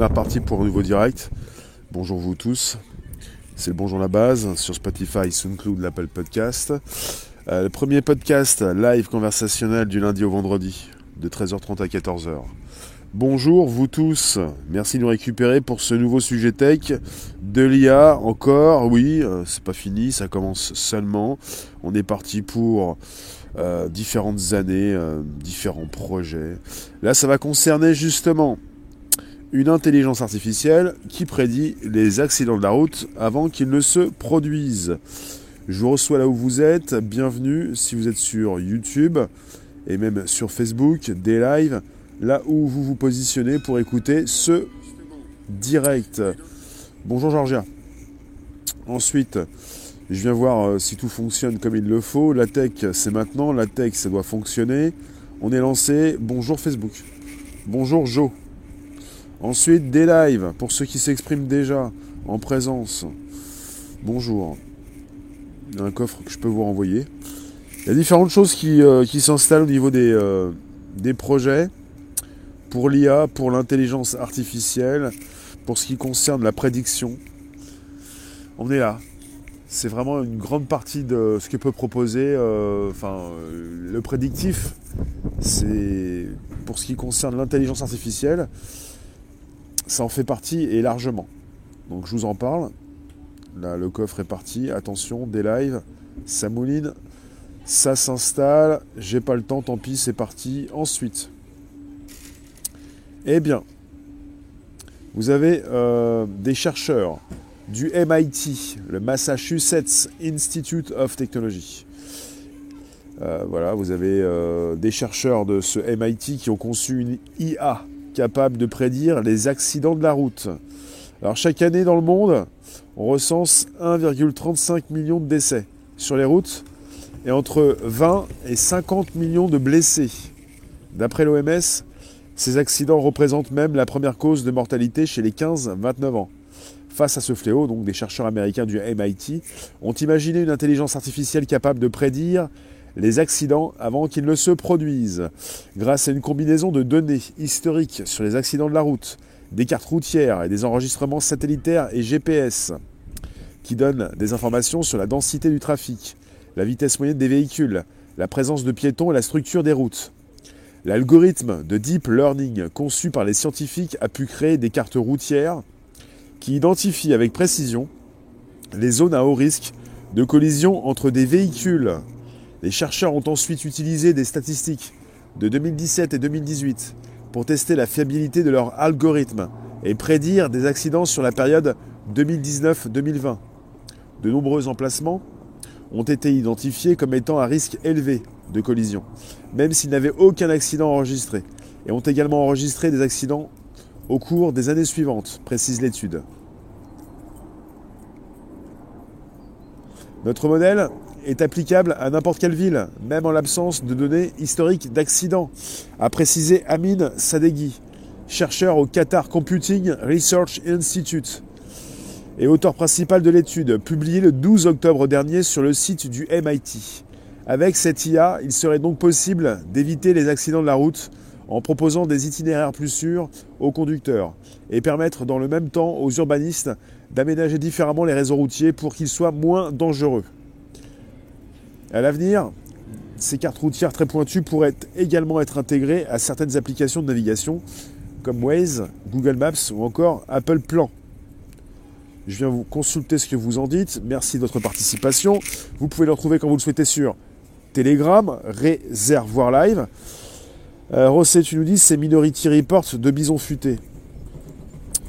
est reparti pour un nouveau direct. Bonjour vous tous. C'est le Bonjour la base sur Spotify, SoundCloud, l'Apple Podcast. Euh, le premier podcast live conversationnel du lundi au vendredi de 13h30 à 14h. Bonjour vous tous, merci de nous récupérer pour ce nouveau sujet tech de l'IA encore, oui, euh, c'est pas fini, ça commence seulement. On est parti pour euh, différentes années, différents projets. Là ça va concerner justement une intelligence artificielle qui prédit les accidents de la route avant qu'ils ne se produisent. Je vous reçois là où vous êtes, bienvenue si vous êtes sur YouTube et même sur Facebook, des lives, là où vous vous positionnez pour écouter ce direct. Bonjour Georgia. Ensuite, je viens voir euh, si tout fonctionne comme il le faut. La tech, c'est maintenant. La tech, ça doit fonctionner. On est lancé. Bonjour Facebook. Bonjour Joe. Ensuite, des lives pour ceux qui s'expriment déjà en présence. Bonjour. Il y a un coffre que je peux vous renvoyer. Il y a différentes choses qui, euh, s'installent au niveau des, euh, des projets pour l'IA, pour l'intelligence artificielle, pour ce qui concerne la prédiction. On est là. C'est vraiment une grande partie de ce que peut proposer euh, enfin, le prédictif. C'est pour ce qui concerne l'intelligence artificielle ça en fait partie et largement. Donc je vous en parle. Là, le coffre est parti. Attention, des lives. Ça mouline. Ça s'installe. J'ai pas le temps, tant pis, c'est parti. Ensuite. Eh bien, vous avez euh, des chercheurs du MIT, le Massachusetts Institute of Technology. Euh, voilà, vous avez euh, des chercheurs de ce MIT qui ont conçu une IA capable de prédire les accidents de la route. Alors chaque année dans le monde, on recense 1,35 million de décès sur les routes et entre 20 et 50 millions de blessés. D'après l'OMS, ces accidents représentent même la première cause de mortalité chez les 15-29 ans. Face à ce fléau, donc des chercheurs américains du MIT ont imaginé une intelligence artificielle capable de prédire les accidents avant qu'ils ne se produisent. Grâce à une combinaison de données historiques sur les accidents de la route, des cartes routières et des enregistrements satellitaires et GPS, qui donnent des informations sur la densité du trafic, la vitesse moyenne des véhicules, la présence de piétons et la structure des routes. L'algorithme de deep learning conçu par les scientifiques a pu créer des cartes routières qui identifient avec précision les zones à haut risque de collision entre des véhicules les chercheurs ont ensuite utilisé des statistiques de 2017 et 2018 pour tester la fiabilité de leur algorithme et prédire des accidents sur la période 2019-2020. De nombreux emplacements ont été identifiés comme étant à risque élevé de collision, même s'ils n'avaient aucun accident enregistré, et ont également enregistré des accidents au cours des années suivantes, précise l'étude. Notre modèle est applicable à n'importe quelle ville, même en l'absence de données historiques d'accidents, a précisé Amin Sadeghi, chercheur au Qatar Computing Research Institute et auteur principal de l'étude, publiée le 12 octobre dernier sur le site du MIT. Avec cette IA, il serait donc possible d'éviter les accidents de la route en proposant des itinéraires plus sûrs aux conducteurs et permettre dans le même temps aux urbanistes d'aménager différemment les réseaux routiers pour qu'ils soient moins dangereux. À l'avenir, ces cartes routières très pointues pourraient également être intégrées à certaines applications de navigation comme Waze, Google Maps ou encore Apple Plan. Je viens vous consulter ce que vous en dites. Merci de votre participation. Vous pouvez le retrouver quand vous le souhaitez sur Telegram, Réservoir Live. Euh, Rosset, tu nous dis, c'est Minority Report de Bison Futé.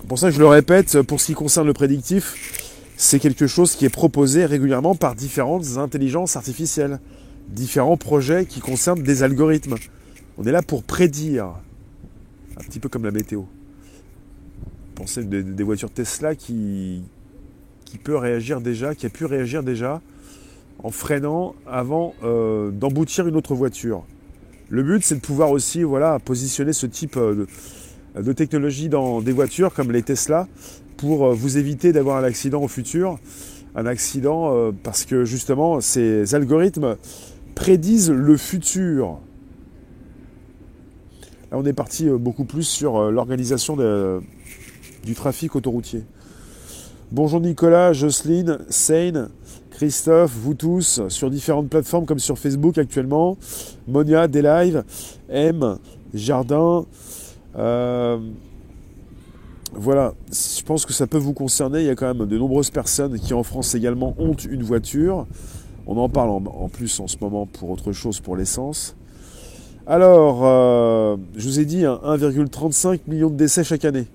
Pour ça, je le répète, pour ce qui concerne le prédictif, c'est quelque chose qui est proposé régulièrement par différentes intelligences artificielles, différents projets qui concernent des algorithmes. On est là pour prédire, un petit peu comme la météo. Pensez des, des voitures Tesla qui, qui réagir déjà, qui a pu réagir déjà en freinant avant euh, d'emboutir une autre voiture. Le but, c'est de pouvoir aussi voilà, positionner ce type euh, de, de technologie dans des voitures comme les Tesla pour euh, vous éviter d'avoir un accident au futur. Un accident euh, parce que justement ces algorithmes prédisent le futur. Là on est parti euh, beaucoup plus sur l'organisation du trafic autoroutier. Bonjour Nicolas, Jocelyne, Seine, Christophe, vous tous, sur différentes plateformes comme sur Facebook actuellement, Monia, Live, M, Jardin. Voilà, je pense que ça peut vous concerner. Il y a quand même de nombreuses personnes qui en France également ont une voiture. On en parle en, plus en ce moment pour autre chose, pour l'essence. Alors, euh, je vous ai dit 1,35 hein, million de décès chaque année.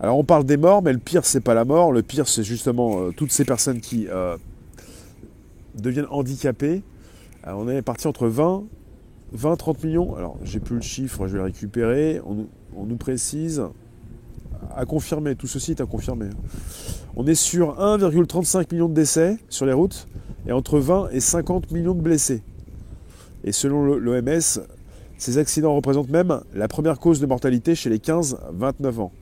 Alors on parle des morts, mais le pire c'est pas la mort, le pire c'est justement euh, toutes ces personnes qui euh, deviennent handicapées. on est parti entre 20, 20, 30 millions. Alors j'ai plus le chiffre, je vais le récupérer. On, nous précise tout ceci est à confirmer. On est sur 1,35 million de décès sur les routes et entre 20 et 50 millions de blessés. Et selon l'OMS, ces accidents représentent même la première cause de mortalité chez les 15-29 ans.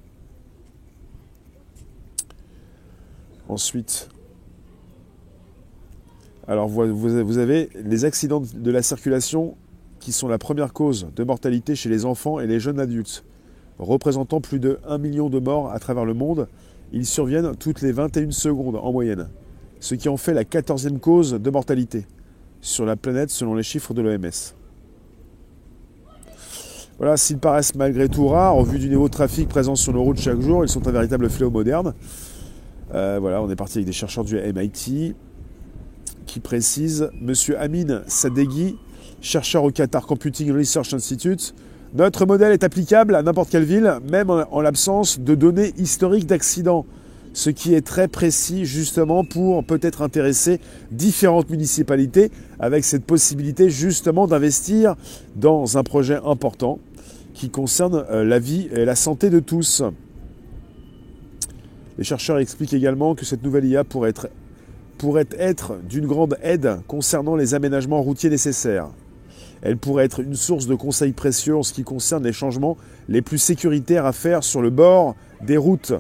Ensuite, alors vous avez les accidents de la circulation qui sont la première cause de mortalité chez les enfants et les jeunes adultes. Représentant plus de 1 million de morts à travers le monde, ils surviennent toutes les 21 secondes en moyenne, ce qui en fait la 14e cause de mortalité sur la planète selon les chiffres de l'OMS. Voilà, s'ils paraissent malgré tout rares, au vu du niveau de trafic présent sur nos routes chaque jour, ils sont un véritable fléau moderne. Euh, voilà, on est parti avec des chercheurs du MIT qui précisent Monsieur Amin Sadeghi, chercheur au Qatar Computing Research Institute, notre modèle est applicable à n'importe quelle ville, même en, l'absence de données historiques d'accidents, ce qui est très précis justement pour peut-être intéresser différentes municipalités avec cette possibilité justement d'investir dans un projet important qui concerne euh, la vie et la santé de tous. Les chercheurs expliquent également que cette nouvelle IA pourrait être, pourrait être d'une grande aide concernant les aménagements routiers nécessaires. Elle pourrait être une source de conseils précieux en ce qui concerne les changements les plus sécuritaires à faire sur le bord des routes,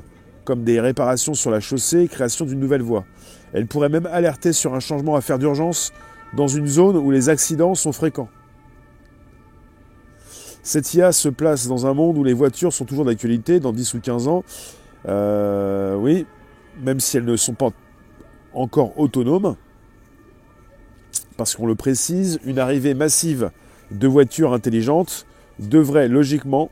comme des réparations sur la chaussée création d'une nouvelle voie. Elle pourrait même alerter sur un changement à faire d'urgence dans une zone où les accidents sont fréquents. Cette IA se place dans un monde où les voitures sont toujours d'actualité dans 10 ou 15 ans euh, oui, même si elles ne sont pas encore autonomes, parce qu'on le précise, une arrivée massive de voitures intelligentes devrait logiquement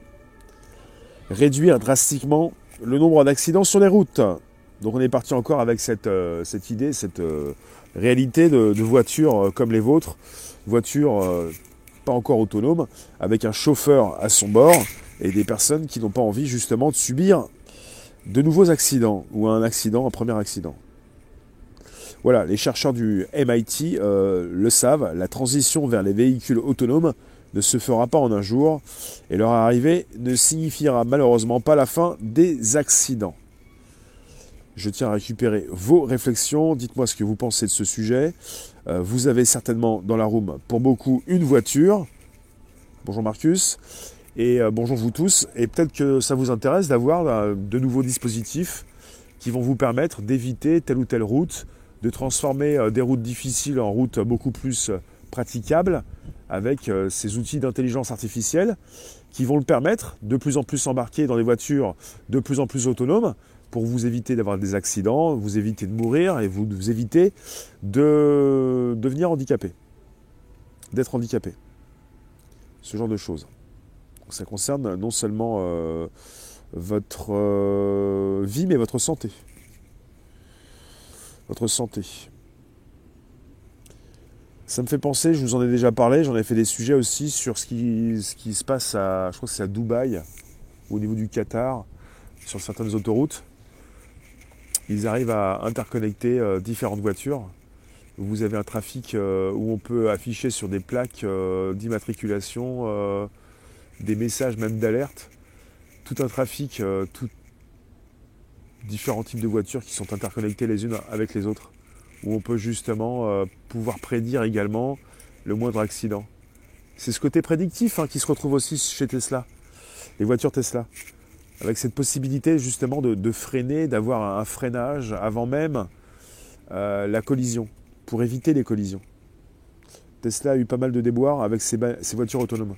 réduire drastiquement le nombre d'accidents sur les routes. Donc on est parti encore avec cette, euh, idée, cette euh, réalité de, voitures comme les vôtres, voitures pas encore autonomes, avec un chauffeur à son bord et des personnes qui n'ont pas envie justement de subir de nouveaux accidents ou un accident, un premier accident. Voilà, les chercheurs du MIT euh, le savent, la transition vers les véhicules autonomes ne se fera pas en un jour et leur arrivée ne signifiera malheureusement pas la fin des accidents. Je tiens à récupérer vos réflexions, dites-moi ce que vous pensez de ce sujet. Euh, vous avez certainement dans la room pour beaucoup une voiture. Bonjour Marcus. Et euh, bonjour vous tous. Et peut-être que ça vous intéresse d'avoir de nouveaux dispositifs qui vont vous permettre d'éviter telle ou telle route, de transformer euh, des routes difficiles en routes beaucoup plus praticables avec ces outils d'intelligence artificielle qui vont le permettre de plus en plus embarquer dans des voitures de plus en plus autonomes pour vous éviter d'avoir des accidents, vous éviter de mourir et vous, éviter de devenir handicapé, d'être handicapé. Ce genre de choses ça concerne non seulement euh, votre euh, vie, mais votre santé. Votre santé. Ça me fait penser, je vous en ai déjà parlé, j'en ai fait des sujets aussi sur ce qui, se passe à, je crois que c'est à Dubaï, au niveau du Qatar, sur certaines autoroutes. Ils arrivent à interconnecter euh, différentes voitures. Vous avez un trafic où on peut afficher sur des plaques d'immatriculation des messages même d'alerte, tout un trafic, euh, tout, différents types de voitures qui sont interconnectées les unes avec les autres, où on peut justement euh, pouvoir prédire également le moindre accident. C'est ce côté prédictif hein, qui se retrouve aussi chez Tesla, les voitures Tesla, avec cette possibilité justement de, freiner, d'avoir un freinage avant même euh, la collision, pour éviter les collisions. Tesla a eu pas mal de déboires avec ses voitures autonomes.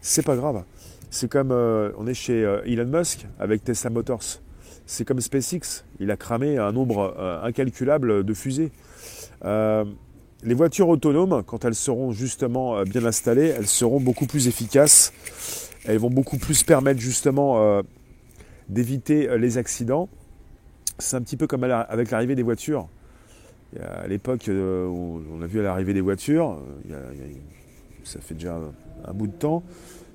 c'est pas grave. C'est comme euh, on est chez Elon Musk avec Tesla Motors. C'est comme SpaceX. Il a cramé un nombre euh, incalculable de fusées. les voitures autonomes, quand elles seront justement bien installées, elles seront beaucoup plus efficaces. Elles vont beaucoup plus permettre justement d'éviter les accidents. C'est un petit peu comme avec l'arrivée des voitures. À l'époque on a vu l'arrivée des voitures, ça fait déjà un bout de temps,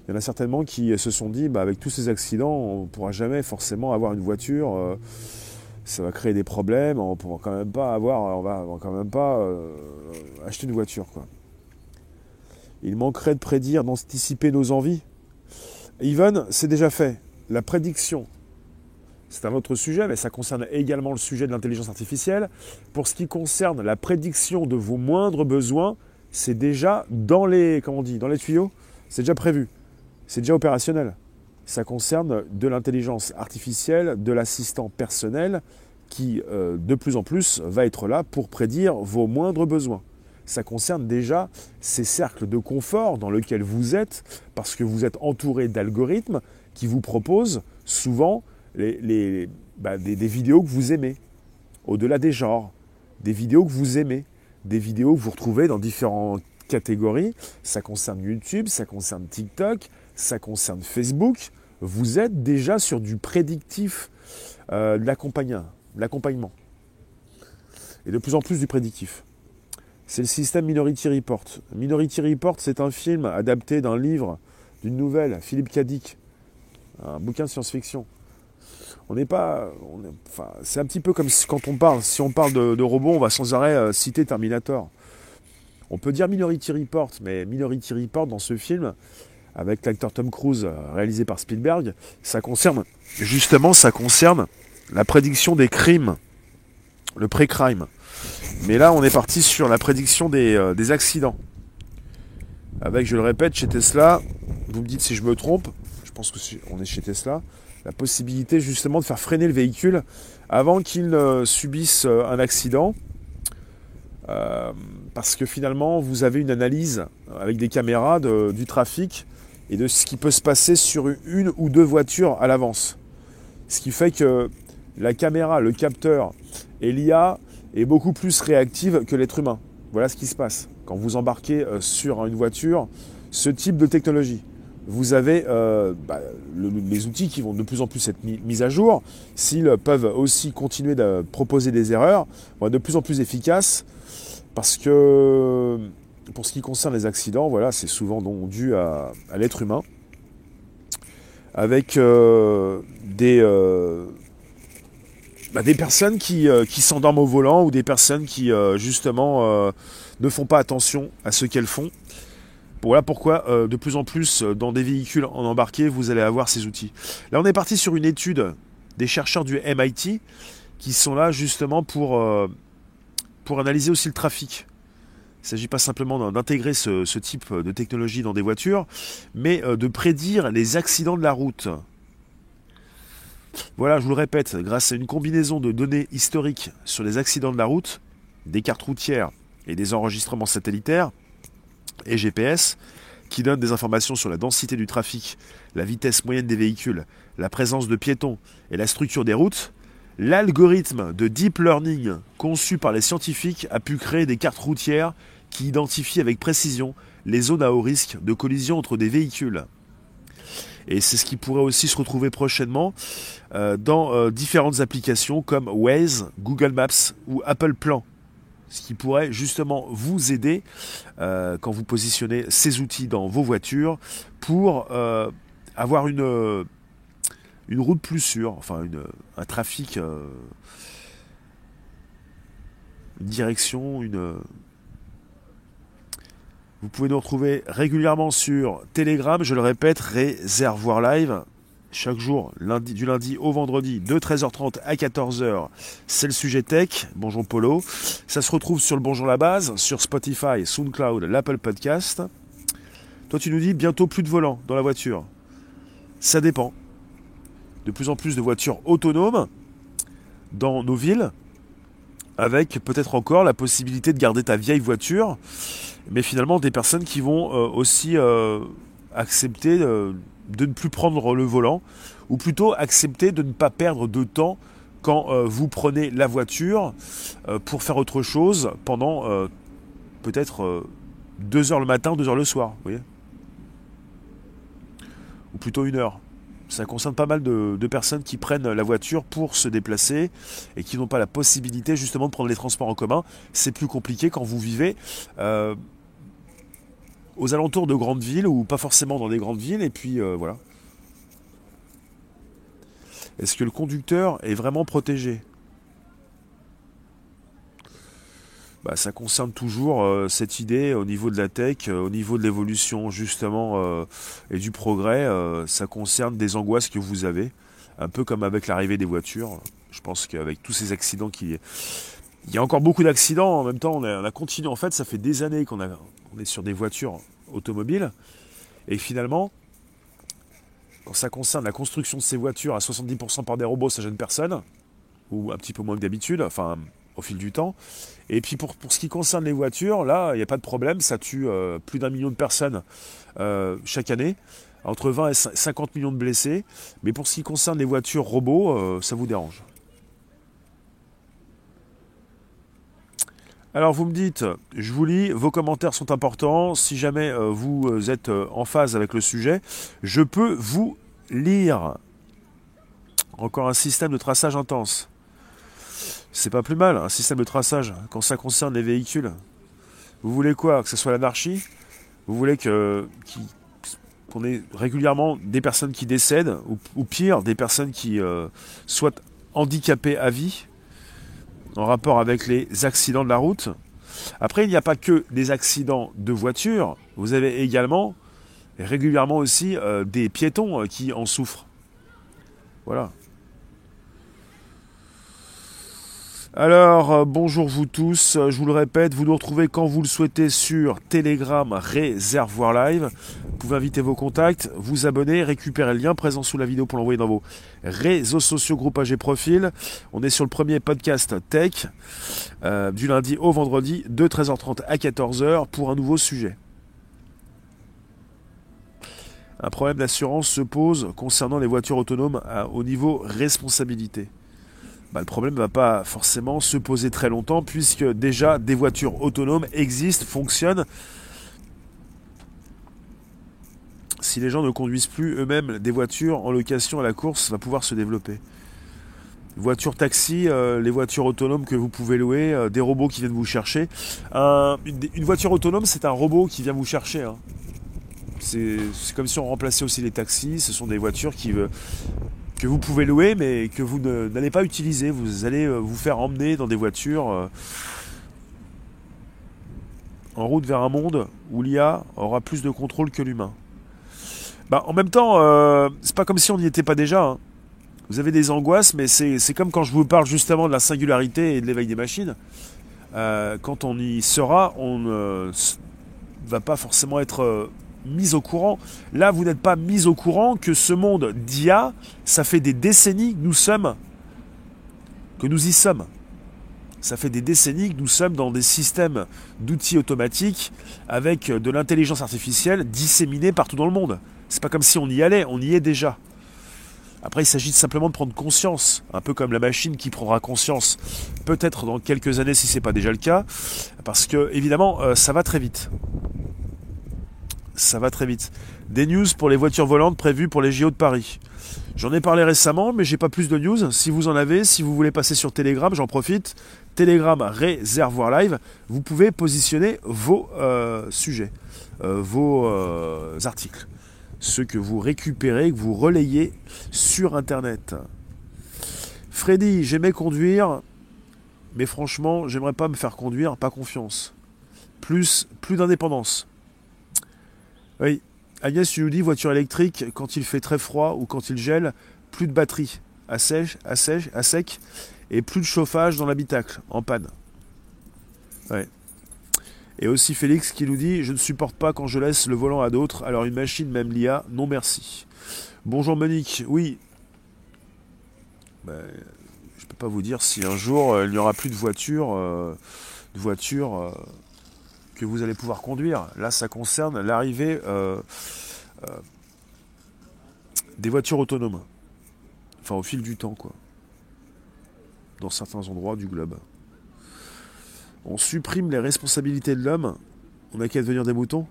il y en a certainement qui se sont dit, bah, avec tous ces accidents, on ne pourra jamais forcément avoir une voiture. Euh, ça va créer des problèmes. On ne pourra quand même pas avoir, on va, quand même pas euh, acheter une voiture. Il manquerait de prédire, d'anticiper nos envies. Even, c'est déjà fait. La prédiction, c'est un autre sujet, mais ça concerne également le sujet de l'intelligence artificielle. Pour ce qui concerne la prédiction de vos moindres besoins, c'est déjà dans les, comment on dit, dans les tuyaux, c'est déjà prévu c'est déjà opérationnel. Ça concerne de l'intelligence artificielle, de l'assistant personnel qui, euh, de plus en plus, va être là pour prédire vos moindres besoins. Ça concerne déjà ces cercles de confort dans lesquels vous êtes, parce que vous êtes entouré d'algorithmes qui vous proposent souvent bah, des, des vidéos que vous aimez, au-delà des genres, des vidéos que vous aimez, des vidéos que vous retrouvez dans différentes catégories. Ça concerne YouTube, ça concerne TikTok, ça concerne Facebook, vous êtes déjà sur du prédictif euh, de l'accompagnement. Et de plus en plus du prédictif. C'est le système Minority Report. Minority Report, c'est un film adapté d'un livre, d'une nouvelle, Philippe Cadic, un bouquin de science-fiction. On n'est pas. c'est un petit peu comme quand on parle. Si on parle de, robots, on va sans arrêt euh, citer Terminator. On peut dire Minority Report, mais Minority Report dans ce film, avec l'acteur Tom Cruise euh, réalisé par Spielberg, ça concerne justement ça concerne la prédiction des crimes, le pré-crime. Mais là, on est parti sur la prédiction des, euh, accidents. Avec, je le répète, chez Tesla, vous me dites si je me trompe, je pense que on est chez Tesla, la possibilité justement de faire freiner le véhicule avant qu'il ne subisse euh, un accident. parce que finalement, vous avez une analyse avec des caméras du trafic et de ce qui peut se passer sur une ou deux voitures à l'avance. Ce qui fait que la caméra, le capteur et l'IA est beaucoup plus réactive que l'être humain. Voilà ce qui se passe quand vous embarquez euh, sur une voiture, ce type de technologie. Vous avez euh, bah, les outils qui vont de plus en plus être mis, à jour. S'ils peuvent aussi continuer de proposer des erreurs, vont être de plus en plus efficaces parce que pour ce qui concerne les accidents, voilà, c'est souvent dû à, l'être humain, avec euh, des, euh, bah, des personnes qui, euh, qui s'endorment au volant ou des personnes qui justement ne font pas attention à ce qu'elles font. Voilà pourquoi de plus en plus dans des véhicules en embarqué, vous allez avoir ces outils. Là, on est parti sur une étude des chercheurs du MIT qui sont là justement pour analyser aussi le trafic. Il ne s'agit pas simplement d'intégrer ce, type de technologie dans des voitures, mais euh, de prédire les accidents de la route. Voilà, je vous le répète, grâce à une combinaison de données historiques sur les accidents de la route, des cartes routières et des enregistrements satellitaires et GPS, qui donnent des informations sur la densité du trafic, la vitesse moyenne des véhicules, la présence de piétons et la structure des routes, L'algorithme de deep learning conçu par les scientifiques a pu créer des cartes routières qui identifient avec précision les zones à haut risque de collision entre des véhicules. Et c'est ce qui pourrait aussi se retrouver prochainement euh, dans euh, différentes applications comme Waze, Google Maps ou Apple Plan. Ce qui pourrait justement vous aider euh, quand vous positionnez ces outils dans vos voitures pour avoir une une route plus sûre, enfin une, un trafic, euh, une direction, une. Vous pouvez nous retrouver régulièrement sur Telegram, je le répète, Réservoir Live, chaque jour, du lundi au vendredi, de 13h30 à 14h. C'est le sujet tech. Bonjour Polo. Ça se retrouve sur le Bonjour la base, sur Spotify, SoundCloud, l'Apple Podcast. Toi, tu nous dis bientôt plus de volant dans la voiture. Ça dépend de plus en plus de voitures autonomes dans nos villes, avec peut-être encore la possibilité de garder ta vieille voiture, mais finalement des personnes qui vont euh, aussi euh, accepter de ne plus prendre le volant, ou plutôt accepter de ne pas perdre de temps quand vous prenez la voiture pour faire autre chose pendant peut-être 2 heures le matin, 2 heures le soir, vous voyez? Ou plutôt une heure. Ça concerne pas mal de, personnes qui prennent la voiture pour se déplacer et qui n'ont pas la possibilité justement de prendre les transports en commun. C'est plus compliqué quand vous vivez euh, aux alentours de grandes villes ou pas forcément dans des grandes villes. Et puis euh, voilà. Est-ce que le conducteur est vraiment protégé? Bah, ça concerne toujours euh, cette idée au niveau de la tech, euh, au niveau de l'évolution justement euh, et du progrès. ça concerne des angoisses que vous avez, un peu comme avec l'arrivée des voitures. Je pense qu'avec tous ces accidents qui... Il y a encore beaucoup d'accidents, en même temps on a, continué, en fait ça fait des années qu'on on est sur des voitures automobiles, et finalement, quand ça concerne la construction de ces voitures à 70% par des robots, ça gêne personne, ou un petit peu moins que d'habitude, enfin au fil du temps. Et puis pour, pour ce qui concerne les voitures, là, il n'y a pas de problème, ça tue euh, plus d'un million de personnes euh, chaque année, entre 20 et 50 millions de blessés. Mais pour ce qui concerne les voitures robots, euh, ça vous dérange? Alors vous me dites, je vous lis, vos commentaires sont importants. Si jamais vous êtes en phase avec le sujet, je peux vous lire. Encore un système de traçage intense. C'est pas plus mal, un système de traçage, quand ça concerne les véhicules. Vous voulez quoi Que ce soit l'anarchie Vous voulez que qu'on ait régulièrement des personnes qui décèdent, ou, pire, des personnes qui euh, soient handicapées à vie, en rapport avec les accidents de la route. Après, il n'y a pas que des accidents de voiture, vous avez également régulièrement aussi euh, des piétons euh, qui en souffrent. Voilà. Alors, euh, bonjour vous tous, euh, je vous le répète, vous nous retrouvez quand vous le souhaitez sur Telegram Réservoir Live. Vous pouvez inviter vos contacts, vous abonner, récupérer le lien présent sous la vidéo pour l'envoyer dans vos réseaux sociaux, groupages et profils. On est sur le premier podcast Tech, euh, du lundi au vendredi, de 13h30 à 14h pour un nouveau sujet. Un problème d'assurance se pose concernant les voitures autonomes au niveau responsabilité. Bah, le problème ne va pas forcément se poser très longtemps puisque déjà des voitures autonomes existent, fonctionnent. Si les gens ne conduisent plus eux-mêmes des voitures en location à la course, va pouvoir se développer. Voitures taxi, euh, les voitures autonomes que vous pouvez louer, euh, des robots qui viennent vous chercher. une, voiture autonome, c'est un robot qui vient vous chercher. Hein. C'est comme si on remplaçait aussi les taxis. Ce sont des voitures qui, que vous pouvez louer, mais que vous n'allez pas utiliser. Vous allez euh, vous faire emmener dans des voitures euh, en route vers un monde où l'IA aura plus de contrôle que l'humain. Bah, en même temps, euh, c'est pas comme si on n'y était pas déjà. Hein. Vous avez des angoisses, mais c'est comme quand je vous parle justement de la singularité et de l'éveil des machines. quand on y sera, on ne va pas forcément être mis au courant. Là, vous n'êtes pas mis au courant que ce monde d'IA, ça fait des décennies que nous sommes, que nous y sommes. Ça fait des décennies que nous sommes dans des systèmes d'outils automatiques avec de l'intelligence artificielle disséminée partout dans le monde. C'est pas comme si on y allait, on y est déjà. Après, il s'agit simplement de prendre conscience, un peu comme la machine qui prendra conscience, peut-être dans quelques années si ce n'est pas déjà le cas, parce que évidemment, euh, ça va très vite ça va très vite. Des news pour les voitures volantes prévues pour les JO de Paris. J'en ai parlé récemment, mais j'ai pas plus de news. Si vous en avez, si vous voulez passer sur Telegram, j'en profite. Telegram Réservoir Live, vous pouvez positionner vos euh, sujets, euh, vos euh, articles, ceux que vous récupérez, que vous relayez sur Internet. Freddy, j'aimais conduire, mais franchement, j'aimerais pas me faire conduire, pas confiance. Plus, plus d'indépendance. Oui. Agnès, tu nous dis voiture électrique, quand il fait très froid ou quand il gèle, plus de batterie, à sèche, à sèche, à sec, et plus de chauffage dans l'habitacle, en panne. Ouais. Et aussi Félix qui nous dit Je ne supporte pas quand je laisse le volant à d'autres, alors une machine, même l'IA, non merci. Bonjour Monique, oui. Ben, je ne peux pas vous dire si un jour euh, il n'y aura plus de voiture, euh, de voiture euh, que vous allez pouvoir conduire. Là, ça concerne l'arrivée euh, des voitures autonomes. Enfin, au fil du temps, quoi. Dans certains endroits du globe. On supprime les responsabilités de l'homme. On n'a qu'à devenir des moutons.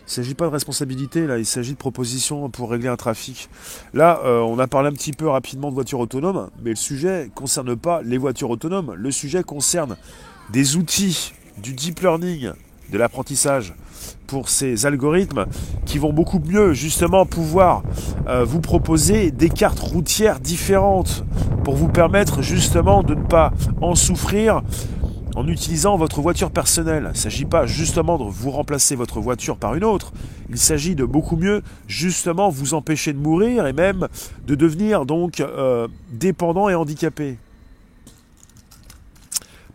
Il ne s'agit pas de responsabilité, là, il s'agit de propositions pour régler un trafic. Là, euh, on a parlé un petit peu rapidement de voitures autonomes, mais le sujet ne concerne pas les voitures autonomes. Le sujet concerne des outils du deep learning, de l'apprentissage pour ces algorithmes qui vont beaucoup mieux justement pouvoir euh, vous proposer des cartes routières différentes pour vous permettre justement de ne pas en souffrir en utilisant votre voiture personnelle. Il ne s'agit pas justement de vous remplacer votre voiture par une autre. Il s'agit de beaucoup mieux justement vous empêcher de mourir et même de devenir donc euh, dépendant et handicapé.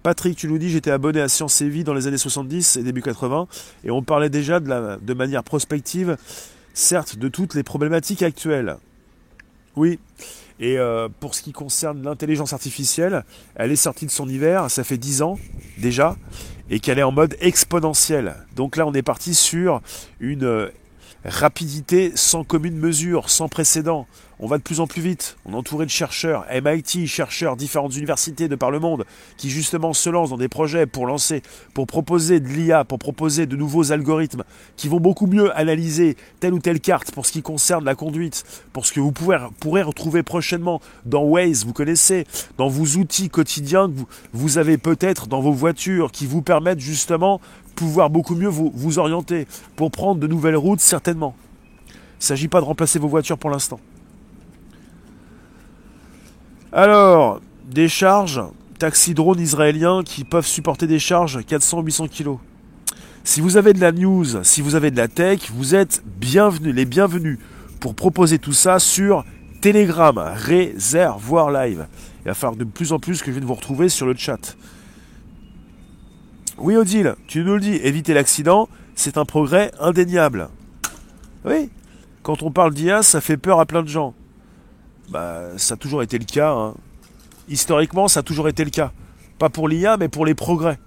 Patrick, tu nous dis, j'étais abonné à Science et Vie dans les années 70 et début 80, et on parlait déjà de, la, de manière prospective, certes, de toutes les problématiques actuelles. Oui, et euh, pour ce qui concerne l'intelligence artificielle, elle est sortie de son hiver, ça fait 10 ans déjà, et qu'elle est en mode exponentiel. Donc là, on est parti sur une euh, rapidité sans commune mesure, sans précédent. On va de plus en plus vite. On est entouré de chercheurs, MIT, chercheurs, différentes universités de par le monde, qui justement se lancent dans des projets pour lancer, pour proposer de l'IA, pour proposer de nouveaux algorithmes qui vont beaucoup mieux analyser telle ou telle carte pour ce qui concerne la conduite, pour ce que vous pourrez, pourrez retrouver prochainement dans Waze, vous connaissez, dans vos outils quotidiens que vous, vous avez peut-être dans vos voitures, qui vous permettent justement pouvoir beaucoup mieux vous, vous orienter pour prendre de nouvelles routes certainement. Il ne s'agit pas de remplacer vos voitures pour l'instant. Alors, des charges, taxi drones israéliens qui peuvent supporter des charges 400-800 kg. Si vous avez de la news, si vous avez de la tech, vous êtes bienvenus, les bienvenus pour proposer tout ça sur Telegram, Réservoir Live. Il va falloir de plus en plus que je vienne vous retrouver sur le chat. Oui, Odile, tu nous le dis, éviter l'accident, c'est un progrès indéniable. Oui, quand on parle d'IA, ça fait peur à plein de gens. Bah, ça a toujours été le cas. Hein. Historiquement, ça a toujours été le cas. Pas pour l'IA, mais pour les progrès.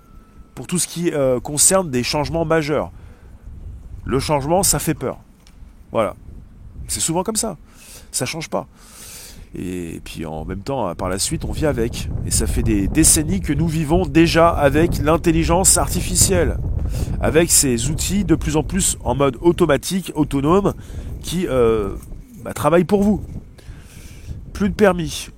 Pour tout ce qui euh, concerne des changements majeurs. Le changement, ça fait peur. Voilà. C'est souvent comme ça. Ça change pas. Et puis en même temps, par la suite, on vit avec. Et ça fait des décennies que nous vivons déjà avec l'intelligence artificielle, avec ces outils de plus en plus en mode automatique, autonome, qui euh, bah, travaillent pour vous. Plus de permis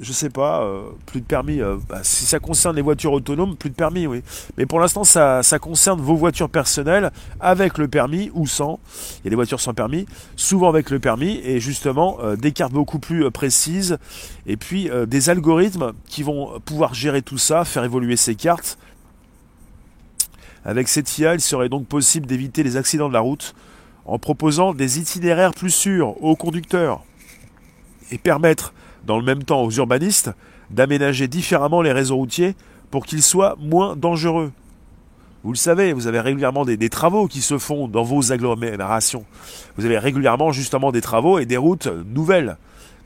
je sais pas, euh, plus de permis. Euh, bah, si ça concerne les voitures autonomes, plus de permis, oui. Mais pour l'instant, ça, concerne vos voitures personnelles avec le permis ou sans. Il y a des voitures sans permis, souvent avec le permis, et justement euh, des cartes beaucoup plus précises, et puis des algorithmes qui vont pouvoir gérer tout ça, faire évoluer ces cartes. Avec cette IA, il serait donc possible d'éviter les accidents de la route en proposant des itinéraires plus sûrs aux conducteurs et permettre dans le même temps aux urbanistes d'aménager différemment les réseaux routiers pour qu'ils soient moins dangereux. Vous le savez, vous avez régulièrement des, travaux qui se font dans vos agglomérations. Vous avez régulièrement justement des travaux et des routes nouvelles.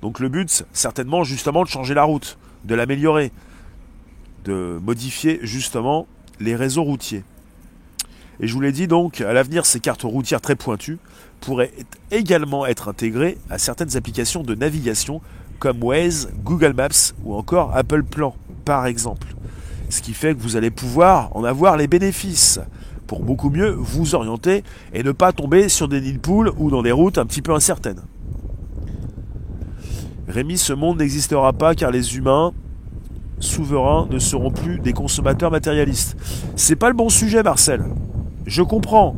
Donc le but, certainement justement de changer la route, de l'améliorer, de modifier justement les réseaux routiers. Et je vous l'ai dit donc, à l'avenir, ces cartes routières très pointues pourraient également être intégrées à certaines applications de navigation comme Waze, Google Maps ou encore Apple Plan, par exemple. Ce qui fait que vous allez pouvoir en avoir les bénéfices pour beaucoup mieux vous orienter et ne pas tomber sur des nids de poules ou dans des routes un petit peu incertaines. Rémi, ce monde n'existera pas car les humains souverains ne seront plus des consommateurs matérialistes. C'est pas le bon sujet, Marcel. Je comprends.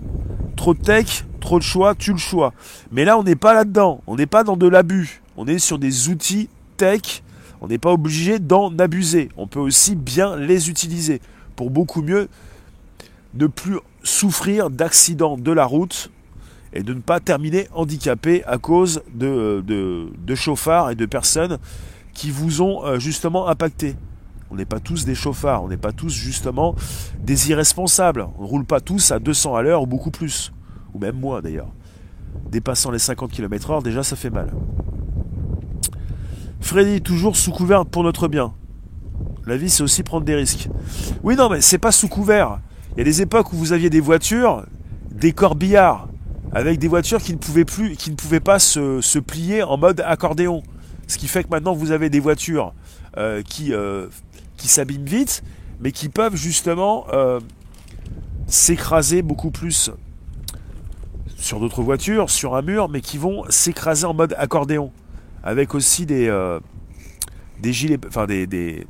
Trop de tech, trop de choix, tu le choix. Mais là, on n'est pas là-dedans. On n'est pas dans de l'abus on est sur des outils tech, on n'est pas obligé d'en abuser. On peut aussi bien les utiliser pour beaucoup mieux ne plus souffrir d'accidents de la route et de ne pas terminer handicapé à cause de, de, chauffards et de personnes qui vous ont euh, justement impacté. On n'est pas tous des chauffards, on n'est pas tous justement des irresponsables. On ne roule pas tous à 200 à l'heure ou beaucoup plus, ou même moins d'ailleurs. Dépassant les 50 km/h, déjà ça fait mal. Freddy, toujours sous couvert pour notre bien. La vie, c'est aussi prendre des risques. Oui, non, mais c'est pas sous couvert. Il y a des époques où vous aviez des voitures, des corbillards, avec des voitures qui ne pouvaient plus, qui ne pouvaient pas se, plier en mode accordéon. Ce qui fait que maintenant vous avez des voitures euh, qui, euh, qui s'abîment vite, mais qui peuvent justement euh, s'écraser beaucoup plus sur d'autres voitures, sur un mur, mais qui vont s'écraser en mode accordéon. Avec aussi des, des gilets, enfin des, des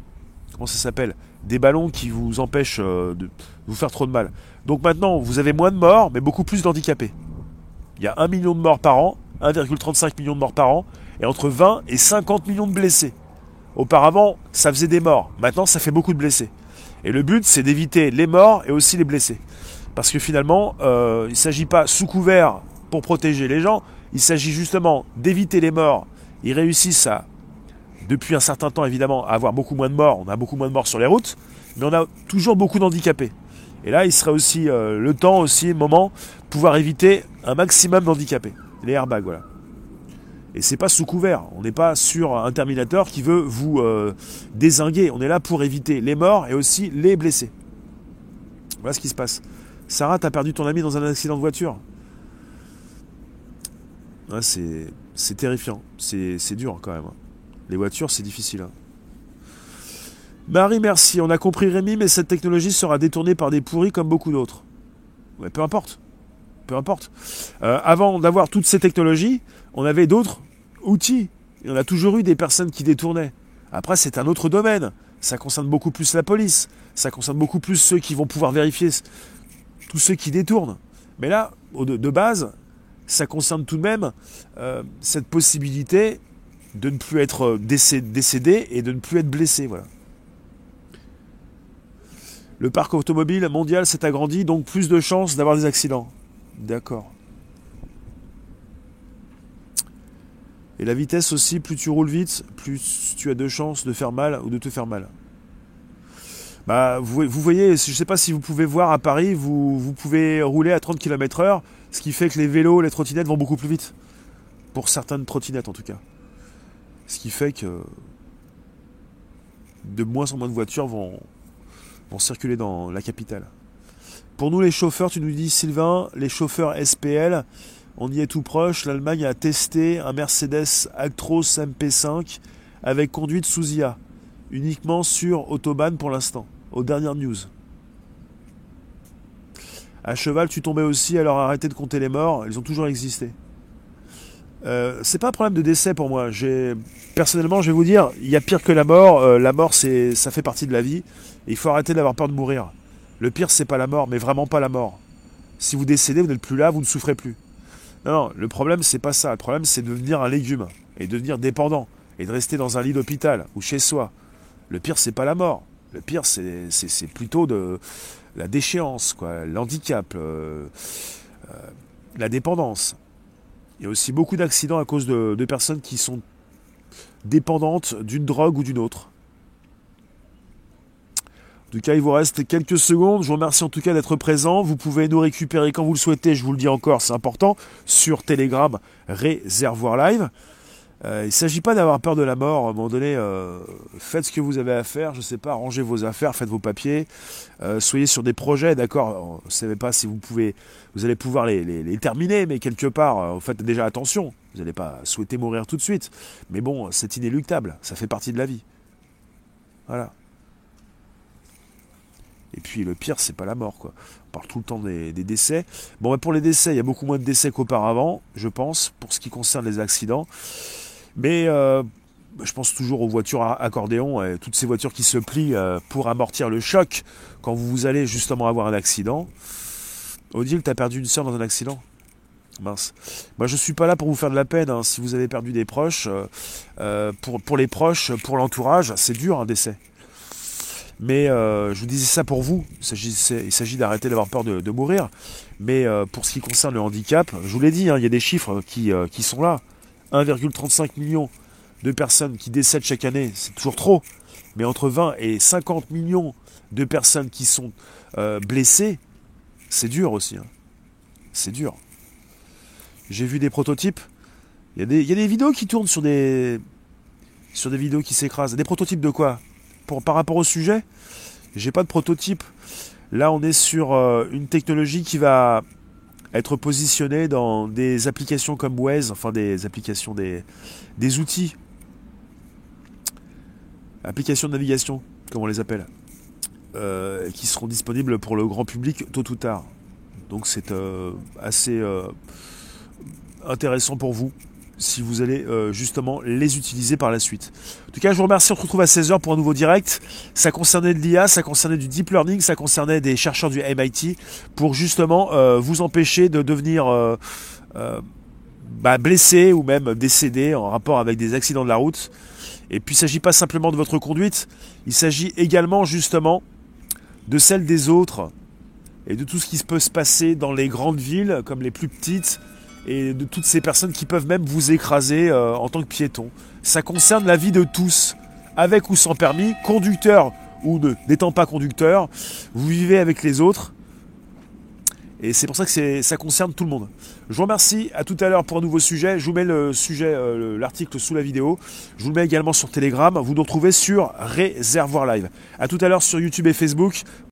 comment ça s'appelle? Des ballons qui vous empêchent de vous faire trop de mal. Donc maintenant, vous avez moins de morts, mais beaucoup plus d'handicapés. Il y a 1 million de morts par an, 1,35 million de morts par an, et entre 20 et 50 millions de blessés. Auparavant, ça faisait des morts. Maintenant, ça fait beaucoup de blessés. Et le but, c'est d'éviter les morts et aussi les blessés. Parce que finalement, euh, il ne s'agit pas sous couvert pour protéger les gens, il s'agit justement d'éviter les morts. Ils réussissent à, depuis un certain temps évidemment, à avoir beaucoup moins de morts. On a beaucoup moins de morts sur les routes, mais on a toujours beaucoup d'handicapés. Et là, il serait aussi euh, le temps, aussi, le moment, pouvoir éviter un maximum d'handicapés. Les airbags, voilà. Et c'est pas sous couvert. On n'est pas sur un Terminator qui veut vous euh, désinguer. On est là pour éviter les morts et aussi les blessés. Voilà ce qui se passe. Sarah, t'as perdu ton ami dans un accident de voiture? C'est terrifiant. C'est dur quand même. Les voitures, c'est difficile. Hein. Marie, merci. On a compris Rémi, mais cette technologie sera détournée par des pourris comme beaucoup d'autres. Ouais, peu importe. Peu importe. Euh, avant d'avoir toutes ces technologies, on avait d'autres outils. Et on a toujours eu des personnes qui détournaient. Après, c'est un autre domaine. Ça concerne beaucoup plus la police. Ça concerne beaucoup plus ceux qui vont pouvoir vérifier tous ceux qui détournent. Mais là, de, base, ça concerne tout de même euh, cette possibilité de ne plus être décédé et de ne plus être blessé. Voilà. Le parc automobile mondial s'est agrandi, donc plus de chances d'avoir des accidents. D'accord. Et la vitesse aussi, plus tu roules vite, plus tu as de chances de faire mal ou de te faire mal. Bah, vous, voyez, je ne sais pas si vous pouvez voir à Paris, vous, vous pouvez rouler à 30 km heure, ce qui fait que les vélos, les trottinettes vont beaucoup plus vite. Pour certaines trottinettes en tout cas. Ce qui fait que de moins en moins de voitures vont, circuler dans la capitale. Pour nous les chauffeurs, tu nous dis Sylvain, les chauffeurs SPL, on y est tout proche. L'Allemagne a testé un Mercedes Actros MP5 avec conduite sous IA, uniquement sur Autobahn pour l'instant, aux dernières news. À cheval, tu tombais aussi, alors arrêtez de compter les morts, ils ont toujours existé. Euh, c'est pas un problème de décès pour moi. Personnellement, je vais vous dire, il y a pire que la mort. Euh, la mort, ça fait partie de la vie. il faut arrêter d'avoir peur de mourir. Le pire, c'est pas la mort, mais vraiment pas la mort. Si vous décédez, vous n'êtes plus là, vous ne souffrez plus. Non, le problème, c'est pas ça. Le problème, c'est de devenir un légume et de devenir dépendant et de rester dans un lit d'hôpital ou chez soi. Le pire, c'est pas la mort. Le pire, c'est, plutôt de la déchéance, quoi, l'handicap, euh, la dépendance. Il y a aussi beaucoup d'accidents à cause de, personnes qui sont dépendantes d'une drogue ou d'une autre. En tout cas, il vous reste quelques secondes. Je vous remercie en tout cas d'être présent. Vous pouvez nous récupérer quand vous le souhaitez, je vous le dis encore, c'est important, sur Telegram Réservoir Live. Euh, il ne s'agit pas d'avoir peur de la mort. À un moment donné, euh, faites ce que vous avez à faire. Je ne sais pas, rangez vos affaires, faites vos papiers. Euh, soyez sur des projets, d'accord. Vous ne savez pas si vous pouvez, vous allez pouvoir les, terminer, mais quelque part, faites déjà attention. Vous n'allez pas souhaiter mourir tout de suite. Mais bon, c'est inéluctable. Ça fait partie de la vie. Voilà. Et puis le pire, c'est pas la mort, quoi. On parle tout le temps des, décès. Bon, pour les décès, il y a beaucoup moins de décès qu'auparavant, je pense, pour ce qui concerne les accidents. Mais euh, je pense toujours aux voitures à accordéon, et toutes ces voitures qui se plient euh, pour amortir le choc quand vous allez justement avoir un accident. Odile, t'as perdu une soeur dans un accident? Mince. Moi, je suis pas là pour vous faire de la peine. Hein. Si vous avez perdu des proches, euh, pour, pour les proches, pour l'entourage, c'est dur un décès. Mais je vous disais ça pour vous. Il s'agit d'arrêter d'avoir peur de, mourir. Mais pour ce qui concerne le handicap, je vous l'ai dit, hein, il y a des chiffres qui, qui sont là. 1,35 million de personnes qui décèdent chaque année, c'est toujours trop. Mais entre 20 et 50 millions de personnes qui sont euh, blessées, c'est dur aussi. Hein. C'est dur. J'ai vu des prototypes. Il y, a des, vidéos qui tournent sur des, sur des vidéos qui s'écrasent. Des prototypes de quoi? Par rapport au sujet, j'ai pas de prototype. Là, on est sur euh, une technologie qui va être positionné dans des applications comme Waze, enfin des applications, des, outils, applications de navigation, comme on les appelle, euh, qui seront disponibles pour le grand public tôt ou tard. Donc c'est euh, assez euh, intéressant pour vous si vous allez euh, justement les utiliser par la suite. En tout cas, je vous remercie. On se retrouve à 16h pour un nouveau direct. Ça concernait de l'IA, ça concernait du deep learning, ça concernait des chercheurs du MIT pour justement euh, vous empêcher de devenir euh, bah, blessé ou même décédé en rapport avec des accidents de la route. Et puis, il ne s'agit pas simplement de votre conduite, il s'agit également justement de celle des autres et de tout ce qui peut se passer dans les grandes villes comme les plus petites et de toutes ces personnes qui peuvent même vous écraser euh, en tant que piéton. Ça concerne la vie de tous, avec ou sans permis, conducteur ou n'étant pas conducteur, vous vivez avec les autres. Et c'est pour ça que ça concerne tout le monde. Je vous remercie, à tout à l'heure pour un nouveau sujet. Je vous mets le sujet, euh, le- l'article sous la vidéo. Je vous le mets également sur Telegram. Vous nous retrouvez sur Réservoir Live. À tout à l'heure sur YouTube et Facebook